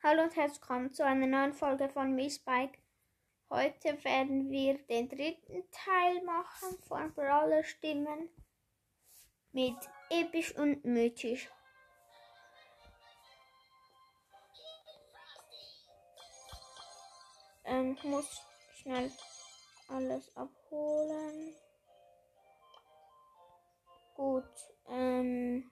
Hallo und herzlich willkommen zu einer neuen Folge von Miss Bike. Heute werden wir den dritten Teil machen von Brawler Stimmen mit episch und mythisch. Ähm, ich muss schnell alles abholen. Gut, ähm.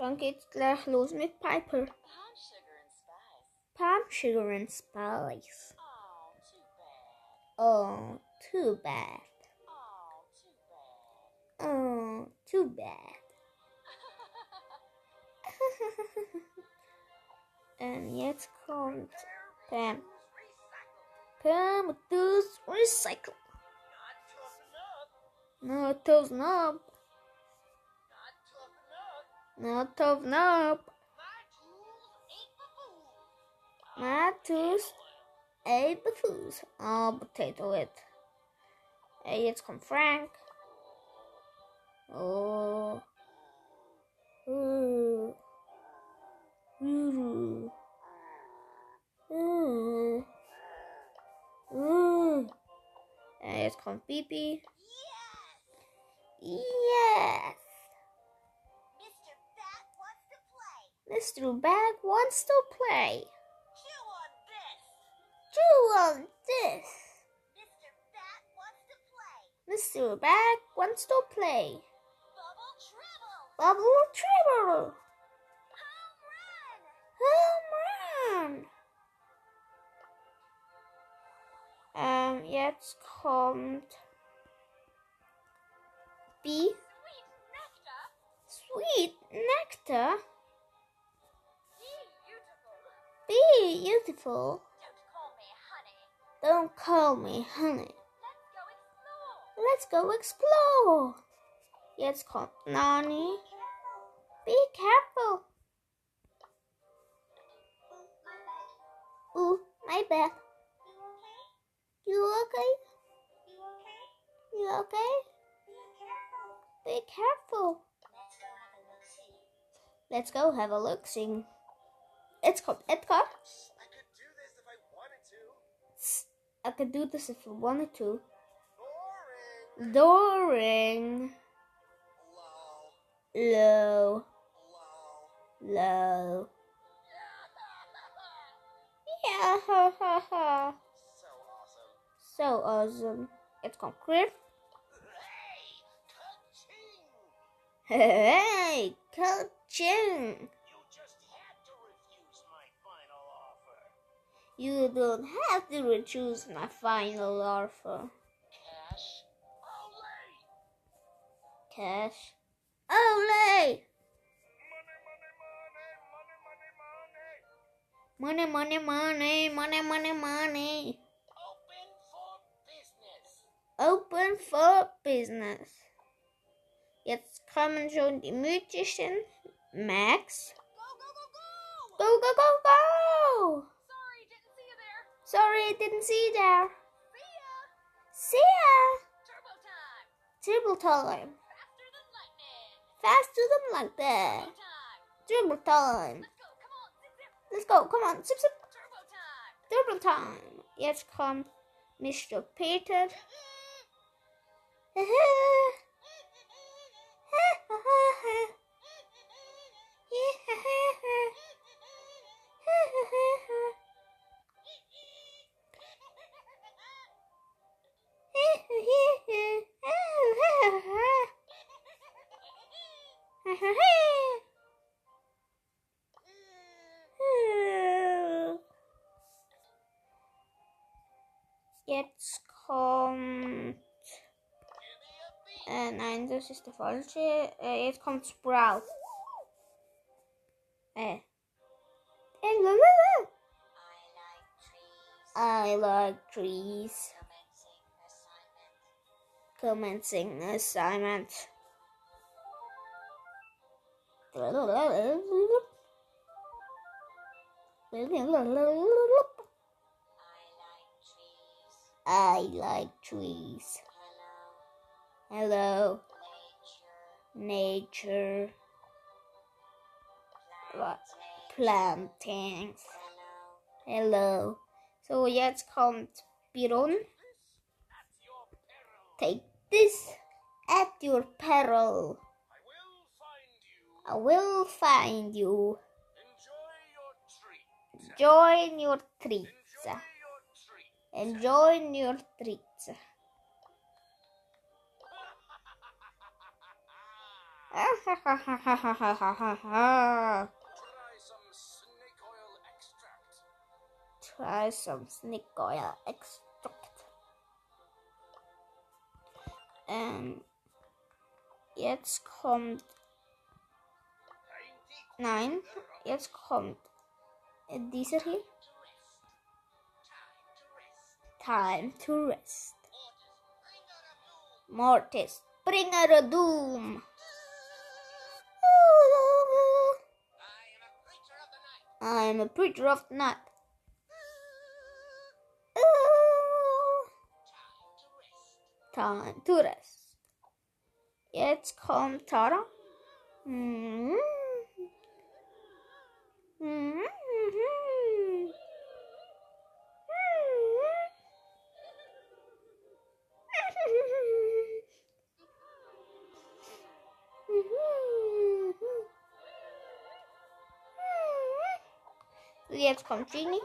Dann geht's gleich los mit Piper. Palm sugar and spice. Palm Sugar and Spice. Oh, too Oh, too bad. Oh, too bad. Oh, too bad. Und jetzt kommt Pam. Pam does recycle. Not tough enough. Not tough enough. Not tough enough. Not tough enough. My tools ain't My the food. tooth ate the food. Oh, potato it. Hey, jetzt kommt Frank. Oh. Ooh. Ooh. Ooh. Ooh. Hey, jetzt kommt Bibi. Yes. Mr. Mr. Bag wants to play. Chew on this. Chew on this. Mr. Bat wants to play. Mr. Bag wants to play. Bubble Trouble. Bubble Trouble. Home run. Home run. Ähm, jetzt kommt Bea. Sweet nectar. Sweet Nectar. Beautiful. Be. Don't call me honey. Don't call me honey. Let's go explore. Let's go explore. Jetzt kommt Nani. Be careful. Ooh, my bad. You okay? You okay? Be careful. Let's go have a look. Sing. It's called Edgar. I could do this if I wanted to. I could do this if I wanted to. Boring. Doring. Lol. Low. Low. Yeah, ha ha ha. So awesome. So awesome. It's called Griff. Hey, Coaching. Hey, coaching. You don't have to refuse my final offer. Cash. Olay. Cash. Money, money, money, money. Money, money, money, money, money. Money money Open for business. Open for Business. Jetzt kommen schon die mythischen Max. Go, go, go, go. Go, go, go, go! Sorry, I didn't see you there. See ya. See ya! Turbo time. Triple time. Faster than lightning. Faster than like that. Turbo time. time. Let's go. Come on. Zip, zip. Let's go, come on, zip, zip. Turbo time. Jetzt kommt Mr. Peter. jetzt kommt. Äh, nein, das ist der falsche. Äh, jetzt kommt Sprout. Äh. I like trees. Commencing assignment. I like trees. I like trees. Hello. Hello, Nature. Plantings. Hello. Hello. So jetzt kommt Byron. Take this at your peril. I will I will find you. Enjoy your treat. Enjoy your treats. Enjoy your treats. Try some snake oil extract. Try some snake oil extract. Ähm, jetzt kommt, nein, jetzt kommt dieser hier. Time to rest. Mortis, doom. I am a creature of the night. I am a preacher of the night. Time to rest. Jetzt kommt Tara. Mhm. Mhm. Jetzt kommt Genie.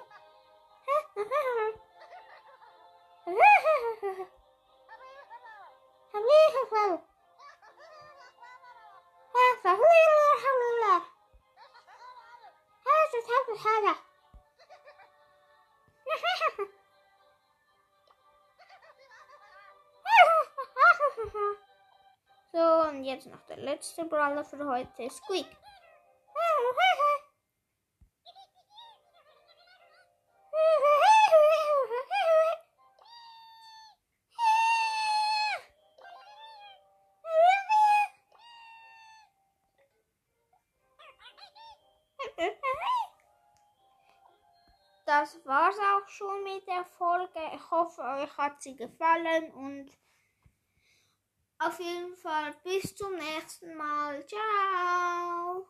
So, und jetzt noch der letzte Brawler für heute, Squeak. Das war's auch schon mit der Folge. Ich hoffe, euch hat sie gefallen und auf jeden Fall bis zum nächsten Mal. Ciao.